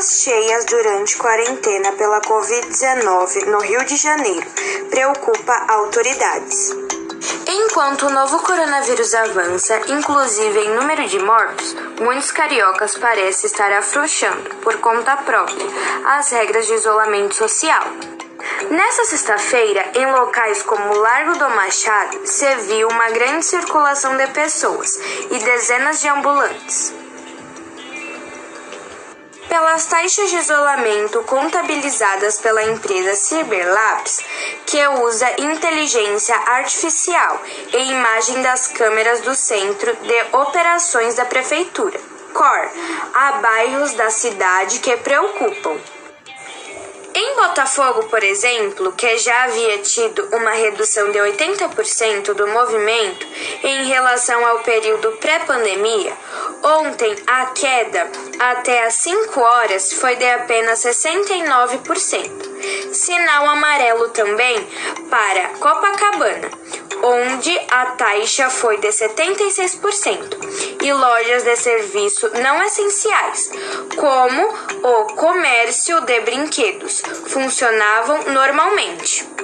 ruas cheias durante quarentena pela Covid-19 no Rio de Janeiro preocupa autoridades. Enquanto o novo coronavírus avança, inclusive em número de mortos, muitos cariocas parecem estar afrouxando, por conta própria, as regras de isolamento social. Nessa sexta-feira, em locais como Largo do Machado, se viu uma grande circulação de pessoas e dezenas de ambulantes. Pelas taxas de isolamento contabilizadas pela empresa Cyberlabs, que usa inteligência artificial e imagem das câmeras do Centro de Operações da Prefeitura, COR, há bairros da cidade que preocupam. Em Botafogo, por exemplo, que já havia tido uma redução de 80% do movimento em relação ao período pré-pandemia, ontem a queda até às 5 horas foi de apenas 69%. Sinal amarelo também para Copacabana, onde a taxa foi de 76%, e lojas de serviço não essenciais, como o comércio de brinquedos, funcionavam normalmente.